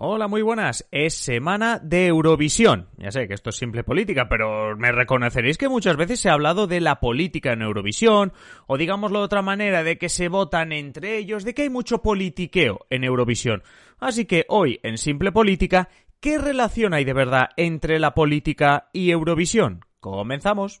Hola, muy buenas. Es semana de Eurovisión. Ya sé que esto es simple política, pero me reconoceréis que muchas veces se ha hablado de la política en Eurovisión, o digámoslo de otra manera, de que se votan entre ellos, de que hay mucho politiqueo en Eurovisión. Así que hoy, en simple política, ¿qué relación hay de verdad entre la política y Eurovisión? Comenzamos.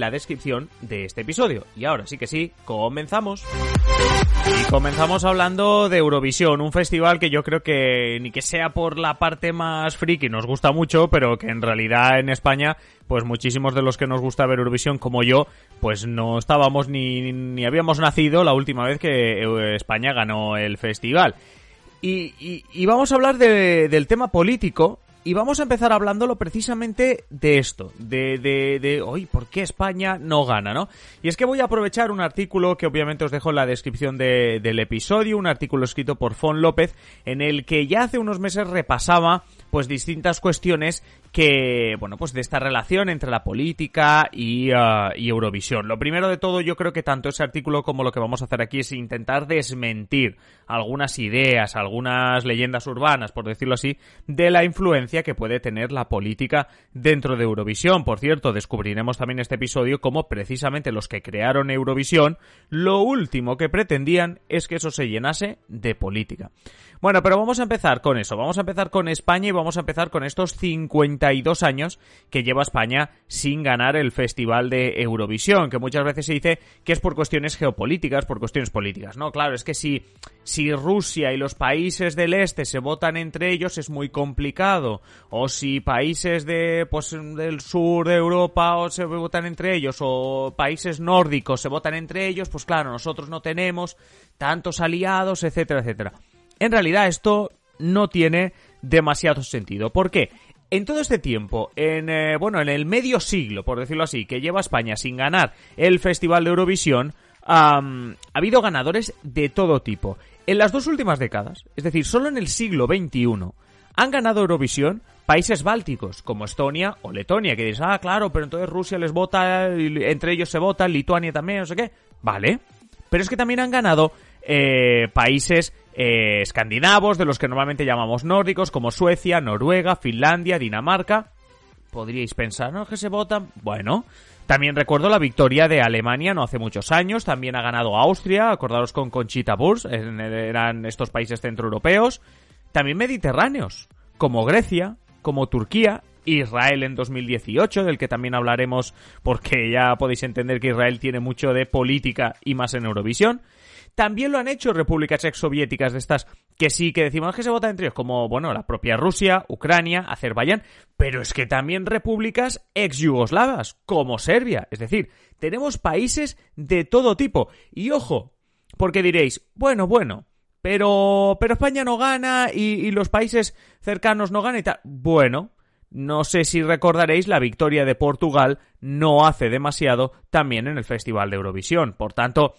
la descripción de este episodio. Y ahora sí que sí, comenzamos. Y comenzamos hablando de Eurovisión, un festival que yo creo que ni que sea por la parte más friki nos gusta mucho, pero que en realidad en España, pues muchísimos de los que nos gusta ver Eurovisión como yo, pues no estábamos ni, ni habíamos nacido la última vez que España ganó el festival. Y, y, vamos a hablar de, del tema político, y vamos a empezar hablándolo precisamente de esto, de, de, de, hoy, ¿por qué España no gana, no? Y es que voy a aprovechar un artículo que obviamente os dejo en la descripción de, del episodio, un artículo escrito por Fon López, en el que ya hace unos meses repasaba pues distintas cuestiones que, bueno, pues de esta relación entre la política y, uh, y, Eurovisión. Lo primero de todo, yo creo que tanto ese artículo como lo que vamos a hacer aquí es intentar desmentir algunas ideas, algunas leyendas urbanas, por decirlo así, de la influencia que puede tener la política dentro de Eurovisión. Por cierto, descubriremos también este episodio cómo precisamente los que crearon Eurovisión, lo último que pretendían es que eso se llenase de política. Bueno, pero vamos a empezar con eso. Vamos a empezar con España y vamos a empezar con estos 52 años que lleva España sin ganar el Festival de Eurovisión, que muchas veces se dice que es por cuestiones geopolíticas, por cuestiones políticas. No, claro, es que si, si Rusia y los países del este se votan entre ellos es muy complicado. O si países de, pues, del sur de Europa o se votan entre ellos, o países nórdicos se votan entre ellos, pues claro, nosotros no tenemos tantos aliados, etcétera, etcétera. En realidad esto no tiene demasiado sentido. ¿Por qué? En todo este tiempo, en eh, bueno, en el medio siglo, por decirlo así, que lleva España sin ganar el Festival de Eurovisión, ha habido ganadores de todo tipo. En las dos últimas décadas, es decir, solo en el siglo XXI, han ganado Eurovisión países bálticos, como Estonia o Letonia, que dices, ah, claro, pero entonces Rusia les vota, entre ellos se vota, Lituania también, no sé qué. Vale. Pero es que también han ganado eh, países eh, escandinavos, de los que normalmente llamamos nórdicos, como Suecia, Noruega, Finlandia, Dinamarca. Podríais pensar, ¿no? Que se votan. Bueno, también recuerdo la victoria de Alemania no hace muchos años. También ha ganado Austria, acordaros con Conchita Burs, eran estos países centroeuropeos. También mediterráneos, como Grecia, como Turquía, Israel en 2018, del que también hablaremos porque ya podéis entender que Israel tiene mucho de política y más en Eurovisión. También lo han hecho repúblicas exsoviéticas de estas que sí que decimos que se vota entre ellos, como, bueno, la propia Rusia, Ucrania, Azerbaiyán, pero es que también repúblicas ex-yugoslavas, como Serbia. Es decir, tenemos países de todo tipo. Y ojo, porque diréis, bueno, bueno, pero, pero España no gana y, y los países cercanos no ganan y tal. Bueno, no sé si recordaréis la victoria de Portugal no hace demasiado también en el Festival de Eurovisión. Por tanto,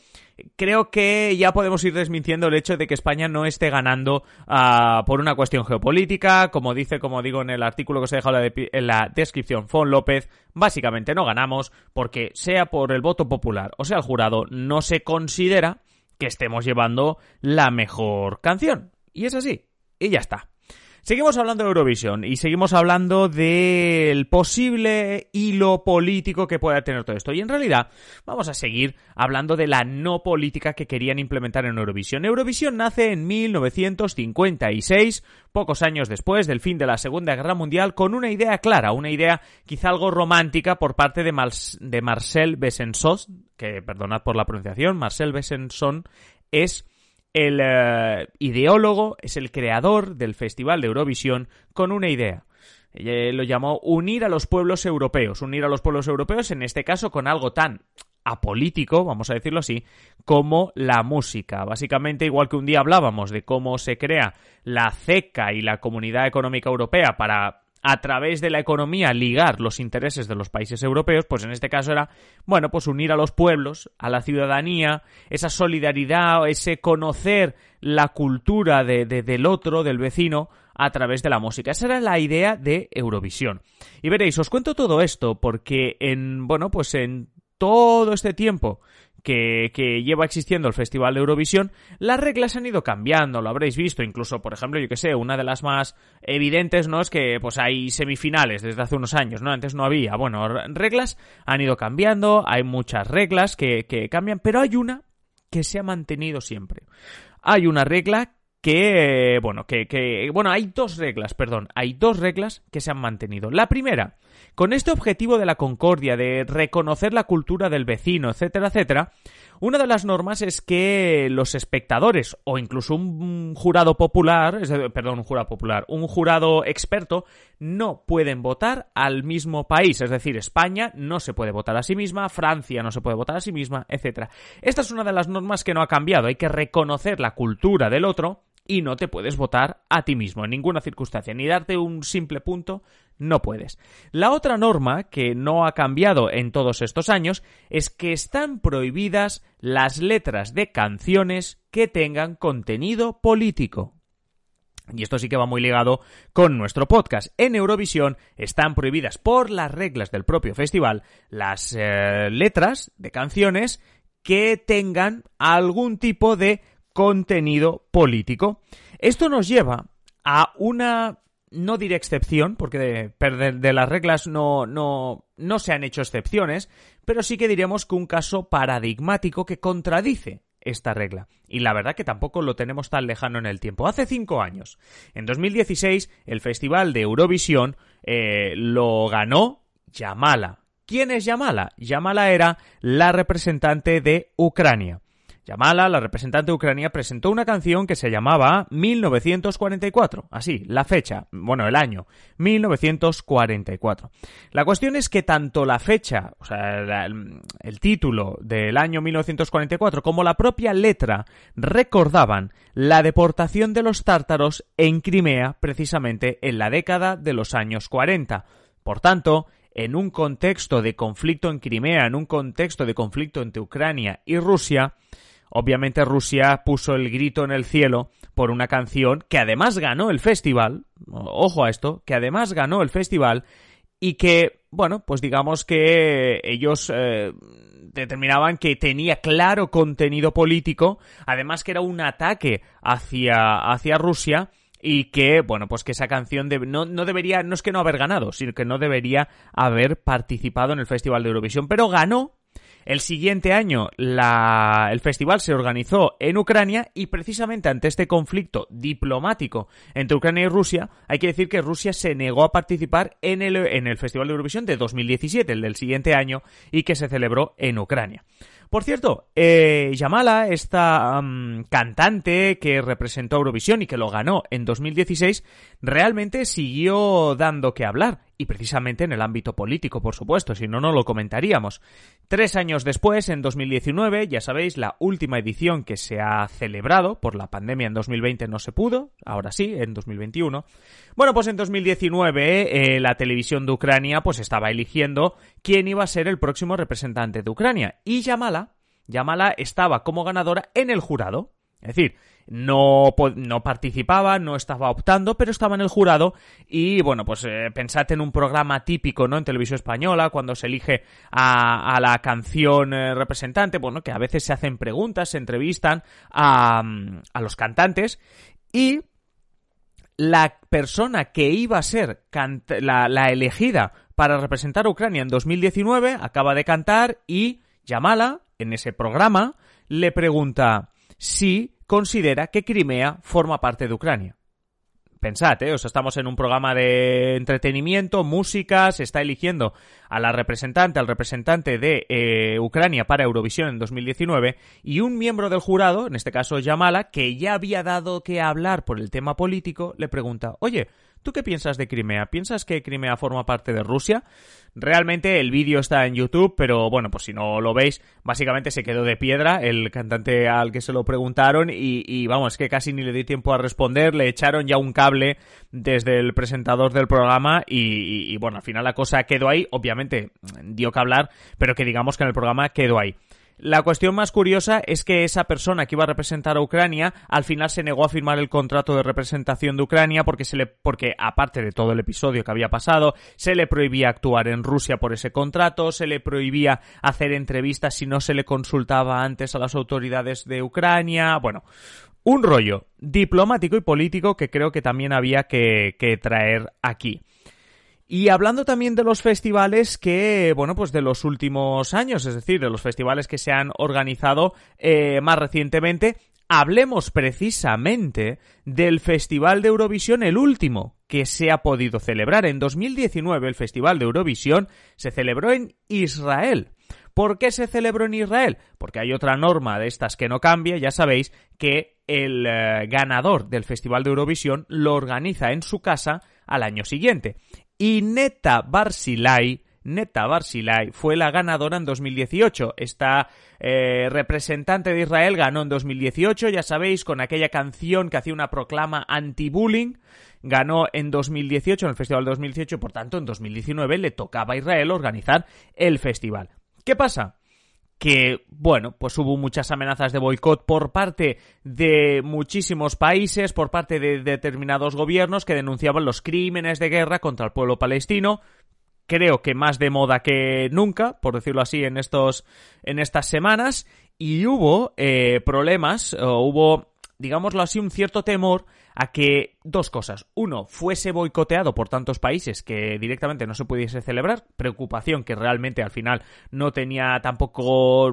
creo que ya podemos ir desmintiendo el hecho de que España no esté ganando uh, por una cuestión geopolítica. Como dice, como digo en el artículo que os he dejado en la descripción, Fon López, básicamente no ganamos porque sea por el voto popular o sea el jurado, no se considera que estemos llevando la mejor canción. Y es así. Y ya está. Seguimos hablando de Eurovisión y seguimos hablando del posible hilo político que pueda tener todo esto. Y en realidad vamos a seguir hablando de la no política que querían implementar en Eurovisión. Eurovisión nace en 1956, pocos años después del fin de la Segunda Guerra Mundial, con una idea clara, una idea quizá algo romántica por parte de, Marcel Besançon, que perdonad por la pronunciación, Marcel Besançon es el eh, ideólogo, es el creador del Festival de Eurovisión con una idea. Lo llamó unir a los pueblos europeos, unir a los pueblos europeos en este caso con algo tan apolítico, vamos a decirlo así, como la música. Básicamente, igual que un día hablábamos de cómo se crea la CECA y la Comunidad Económica Europea para a través de la economía ligar los intereses de los países europeos, pues en este caso era, bueno, pues unir a los pueblos, a la ciudadanía, esa solidaridad, ese conocer la cultura de, del otro, del vecino, a través de la música. Esa era la idea de Eurovisión. Y veréis, os cuento todo esto porque en, bueno, pues en todo este tiempo que, lleva existiendo el Festival de Eurovisión, las reglas han ido cambiando, lo habréis visto, incluso, por ejemplo, yo que sé, una de las más evidentes, ¿no? Es que pues hay semifinales desde hace unos años, ¿no? Antes no había. Bueno, reglas han ido cambiando, hay muchas reglas que, que cambian, pero hay una que se ha mantenido siempre. Hay una regla que, bueno, que, que, bueno, hay dos reglas, perdón, hay dos reglas que se han mantenido. La primera con este objetivo de la concordia, de reconocer la cultura del vecino, etcétera, etcétera, una de las normas es que los espectadores o incluso un jurado popular, perdón, un jurado popular, un jurado experto no pueden votar al mismo país, es decir, España no se puede votar a sí misma, Francia no se puede votar a sí misma, etcétera. Esta es una de las normas que no ha cambiado, hay que reconocer la cultura del otro y no te puedes votar a ti mismo en ninguna circunstancia, ni darte un simple punto, no puedes. La otra norma que no ha cambiado en todos estos años es que están prohibidas las letras de canciones que tengan contenido político. Y esto sí que va muy ligado con nuestro podcast. En Eurovisión están prohibidas por las reglas del propio festival las eh, letras de canciones que tengan algún tipo de contenido político. Esto nos lleva a una no diré excepción, porque de, de, las reglas no, no, no se han hecho excepciones, pero sí que diríamos que un caso paradigmático que contradice esta regla. Y la verdad que tampoco lo tenemos tan lejano en el tiempo. Hace cinco años, en 2016, el Festival de Eurovisión eh, lo ganó Yamala. ¿Quién es Yamala? Yamala era la representante de Ucrania. Yamala, la representante de Ucrania, presentó una canción que se llamaba 1944. Así, la fecha, bueno, el año, 1944. La cuestión es que tanto la fecha, o sea, el, título del año 1944, como la propia letra recordaban la deportación de los tártaros en Crimea precisamente en la década de los años 40. Por tanto, en un contexto de conflicto en Crimea, en un contexto de conflicto entre Ucrania y Rusia, Obviamente Rusia puso el grito en el cielo por una canción que además ganó el festival, ojo a esto, que además ganó el festival y que, bueno, pues digamos que ellos eh, determinaban que tenía claro contenido político, además que era un ataque hacia, hacia Rusia y que, bueno, pues que esa canción no, no, debería, no es que no haber ganado, sino que no debería haber participado en el Festival de Eurovisión, pero ganó el siguiente año el festival se organizó en Ucrania y precisamente ante este conflicto diplomático entre Ucrania y Rusia, hay que decir que Rusia se negó a participar en el, en el Festival de Eurovisión de 2017, el del siguiente año, y que se celebró en Ucrania. Por cierto, eh, Yamala, esta cantante que representó Eurovisión y que lo ganó en 2016, realmente siguió dando que hablar y precisamente en el ámbito político, por supuesto, si no, no lo comentaríamos. Tres años después, en 2019, ya sabéis, la última edición que se ha celebrado, por la pandemia en 2020 no se pudo, ahora sí, en 2021. Bueno, pues en 2019 eh, la televisión de Ucrania pues estaba eligiendo quién iba a ser el próximo representante de Ucrania y Yamala, Yamala estaba como ganadora en el jurado. Es decir, no, no participaba, no estaba optando, pero estaba en el jurado y bueno, pues eh, pensad en un programa típico, ¿no? En televisión española, cuando se elige a, la canción eh, representante, bueno, que a veces se hacen preguntas, se entrevistan a, a los cantantes y la persona que iba a ser la, elegida para representar a Ucrania en 2019 acaba de cantar y Yamala, en ese programa, le pregunta si considera que Crimea forma parte de Ucrania. Pensad, ¿eh? O sea, estamos en un programa de entretenimiento, música, se está eligiendo a la representante, al representante de eh, Ucrania para Eurovisión en 2019 y un miembro del jurado, en este caso Yamala, que ya había dado que hablar por el tema político, le pregunta, oye, ¿Tú qué piensas de Crimea? ¿Piensas que Crimea forma parte de Rusia? Realmente el vídeo está en YouTube, pero bueno, pues si no lo veis, básicamente se quedó de piedra el cantante al que se lo preguntaron y, vamos, es que casi ni le di tiempo a responder, le echaron ya un cable desde el presentador del programa y, y bueno, al final la cosa quedó ahí, obviamente dio que hablar, pero que digamos que en el programa quedó ahí. La cuestión más curiosa es que esa persona que iba a representar a Ucrania al final se negó a firmar el contrato de representación de Ucrania porque se le porque aparte de todo el episodio que había pasado, se le prohibía actuar en Rusia por ese contrato, se le prohibía hacer entrevistas si no se le consultaba antes a las autoridades de Ucrania, bueno, un rollo diplomático y político que creo que también había que, que traer aquí. Y hablando también de los festivales que, bueno, pues de los últimos años, es decir, de los festivales que se han organizado eh, más recientemente, hablemos precisamente del Festival de Eurovisión, el último que se ha podido celebrar. En 2019 el Festival de Eurovisión se celebró en Israel. ¿Por qué se celebró en Israel? Porque hay otra norma de estas que no cambia, ya sabéis que el eh, ganador del Festival de Eurovisión lo organiza en su casa al año siguiente y Neta Barsilai Neta Barsilai fue la ganadora en 2018. Esta eh, representante de Israel ganó en 2018, ya sabéis, con aquella canción que hacía una proclama anti-bullying. Ganó en 2018, en el Festival de 2018, por tanto, en 2019 le tocaba a Israel organizar el festival. ¿Qué pasa? Que, bueno, pues hubo muchas amenazas de boicot por parte de muchísimos países, por parte de determinados gobiernos que denunciaban los crímenes de guerra contra el pueblo palestino. Creo que más de moda que nunca, por decirlo así, en estos, en estas semanas. Y hubo eh, problemas, o hubo digámoslo así, un cierto temor a que dos cosas. Uno, fuese boicoteado por tantos países que directamente no se pudiese celebrar. Preocupación que realmente al final no tenía tampoco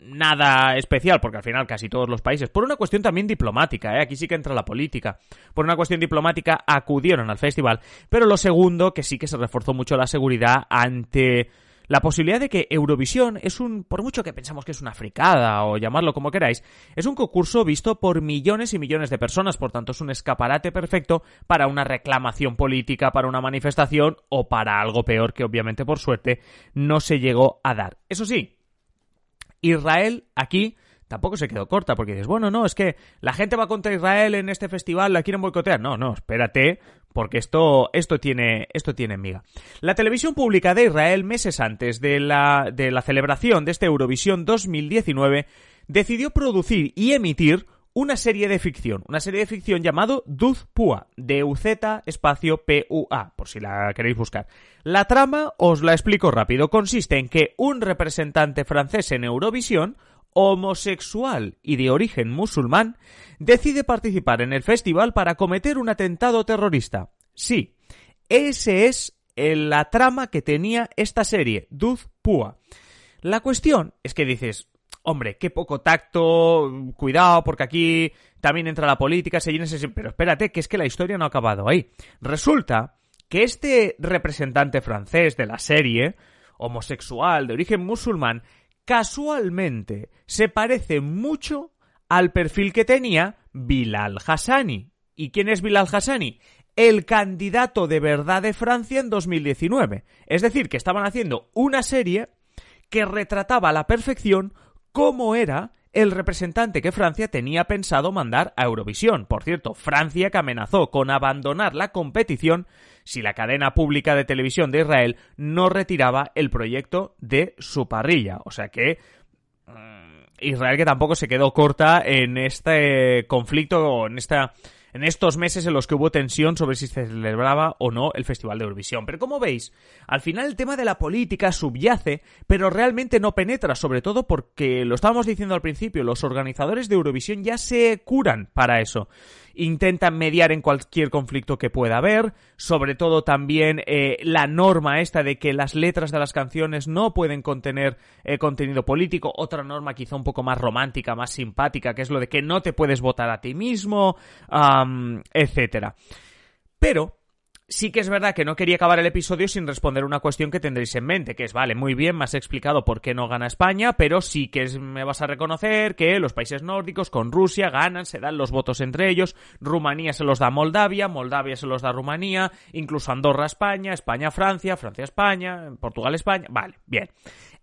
nada especial, porque al final casi todos los países, por una cuestión también diplomática, ¿eh? aquí sí que entra la política, por una cuestión diplomática acudieron al festival, pero lo segundo, que sí que se reforzó mucho la seguridad ante la posibilidad de que Eurovisión es un, por mucho que pensamos que es una fricada o llamarlo como queráis, es un concurso visto por millones y millones de personas, por tanto es un escaparate perfecto para una reclamación política, para una manifestación o para algo peor que obviamente por suerte no se llegó a dar. Eso sí, Israel aquí tampoco se quedó corta, porque dices, bueno, no, es que la gente va contra Israel en este festival, la quieren boicotear. No, no, espérate, porque esto, esto tiene, esto tiene miga. La televisión pública de Israel, meses antes de la, de la celebración de este Eurovisión 2019, decidió producir y emitir una serie de ficción, una serie de ficción llamado Duz Pua, de UZ espacio PUA, por si la queréis buscar. La trama os la explico rápido, consiste en que un representante francés en Eurovisión homosexual y de origen musulmán, decide participar en el festival para cometer un atentado terrorista. Sí, ese es la trama que tenía esta serie, Duz Pua. La cuestión es que dices, hombre, qué poco tacto, cuidado, porque aquí también entra la política, se llena ese... Pero espérate, que es que la historia no ha acabado ahí. Resulta que este representante francés de la serie, homosexual, de origen musulmán, casualmente se parece mucho al perfil que tenía Bilal Hassani. ¿Y quién es Bilal Hassani? El candidato de verdad de Francia en 2019. Es decir, que estaban haciendo una serie que retrataba a la perfección cómo era el representante que Francia tenía pensado mandar a Eurovisión. Por cierto, Francia que amenazó con abandonar la competición si la cadena pública de televisión de Israel no retiraba el proyecto de su parrilla. O sea que mm, Israel que tampoco se quedó corta en este conflicto o en esta en estos meses en los que hubo tensión sobre si se celebraba o no el Festival de Eurovisión. Pero como veis, al final el tema de la política subyace, pero realmente no penetra, sobre todo porque, lo estábamos diciendo al principio, los organizadores de Eurovisión ya se curan para eso intentan mediar en cualquier conflicto que pueda haber, sobre todo también eh, la norma esta de que las letras de las canciones no pueden contener eh, contenido político, otra norma quizá un poco más romántica, más simpática, que es lo de que no te puedes votar a ti mismo, etcétera. Pero Sí que es verdad que no quería acabar el episodio sin responder una cuestión que tendréis en mente, que es, vale, muy bien, me has explicado por qué no gana España, pero sí que me vas a reconocer que los países nórdicos con Rusia ganan, se dan los votos entre ellos, Rumanía se los da a Moldavia, Moldavia se los da a Rumanía, incluso Andorra España, España Francia, Francia España, Portugal España, vale, bien.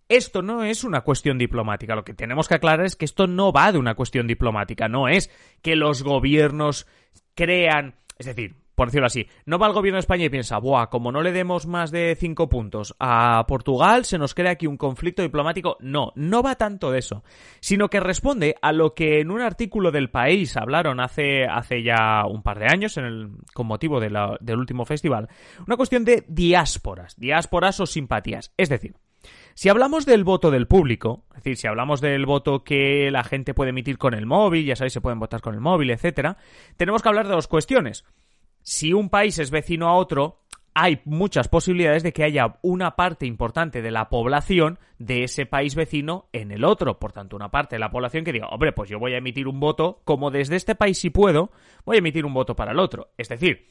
Esto no es una cuestión diplomática, lo que tenemos que aclarar es que esto no va de una cuestión diplomática, no es que los gobiernos crean, es decir, por decirlo así, no va el gobierno de España y piensa, buah, como no le demos más de cinco puntos a Portugal, se nos crea aquí un conflicto diplomático. No, no va tanto de eso, sino que responde a lo que en un artículo del país hablaron hace, hace ya un par de años, en el, con motivo del último festival, una cuestión de diásporas, diásporas o simpatías. Es decir, si hablamos del voto del público, es decir, si hablamos del voto que la gente puede emitir con el móvil, ya sabéis, se pueden votar con el móvil, etcétera, tenemos que hablar de dos cuestiones si un país es vecino a otro, hay muchas posibilidades de que haya una parte importante de la población de ese país vecino en el otro. Por tanto, una parte de la población que diga, hombre, pues yo voy a emitir un voto, como desde este país si puedo, voy a emitir un voto para el otro. Es decir,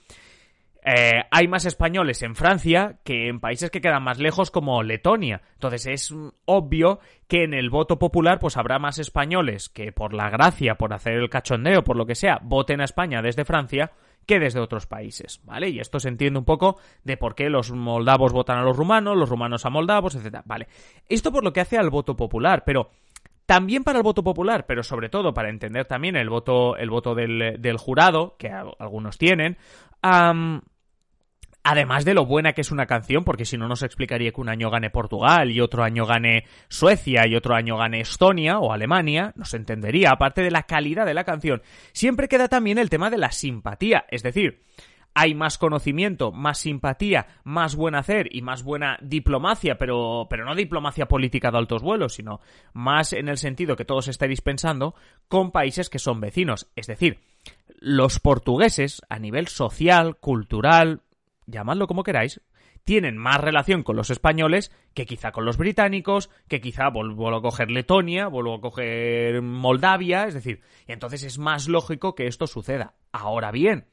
eh, hay más españoles en Francia que en países que quedan más lejos como Letonia. Entonces es obvio que en el voto popular pues habrá más españoles que por la gracia, por hacer el cachondeo, por lo que sea, voten a España desde Francia que desde otros países, ¿vale? Y esto se entiende un poco de por qué los moldavos votan a los rumanos, los rumanos a moldavos, etc. Vale. Esto por lo que hace al voto popular, pero también para el voto popular, pero sobre todo para entender también el voto, el voto del, del jurado, que algunos tienen, Además de lo buena que es una canción, porque si no nos explicaría que un año gane Portugal y otro año gane Suecia y otro año gane Estonia o Alemania, no se entendería, aparte de la calidad de la canción. Siempre queda también el tema de la simpatía, es decir, hay más conocimiento, más simpatía, más buen hacer y más buena diplomacia, pero, pero no diplomacia política de altos vuelos, sino más en el sentido que todos estáis pensando, con países que son vecinos. Es decir, los portugueses, a nivel social, cultural, llamadlo como queráis, tienen más relación con los españoles que quizá con los británicos, que quizá vuelvo a coger Letonia, vuelvo a coger Moldavia, es decir, y entonces es más lógico que esto suceda. Ahora bien,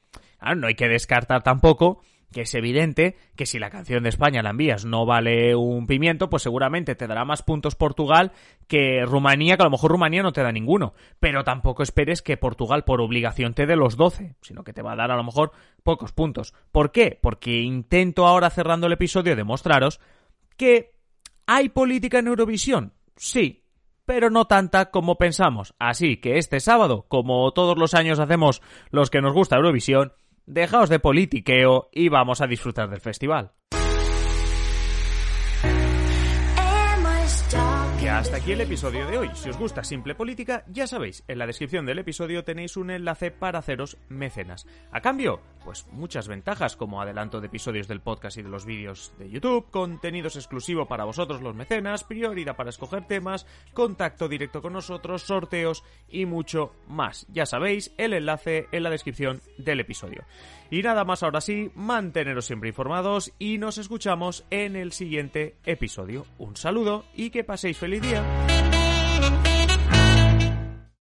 no hay que descartar tampoco que es evidente que si la canción de España la envías no vale un pimiento, pues seguramente te dará más puntos Portugal que Rumanía, que a lo mejor Rumanía no te da ninguno. Pero tampoco esperes que Portugal por obligación te dé los 12, sino que te va a dar a lo mejor pocos puntos. ¿Por qué? Porque intento ahora cerrando el episodio demostraros que hay política en Eurovisión. Sí, pero no tanta como pensamos. Así que este sábado, como todos los años hacemos los que nos gusta Eurovisión, Dejaos de politiqueo y vamos a disfrutar del festival. Hasta aquí el episodio de hoy. Si os gusta Simple Política, ya sabéis, en la descripción del episodio tenéis un enlace para haceros mecenas. A cambio, pues muchas ventajas como adelanto de episodios del podcast y de los vídeos de YouTube, contenidos exclusivos para vosotros los mecenas, prioridad para escoger temas, contacto directo con nosotros, sorteos y mucho más. Ya sabéis, el enlace en la descripción del episodio. Y nada más ahora sí, manteneros siempre informados y nos escuchamos en el siguiente episodio. Un saludo y que paséis feliz día.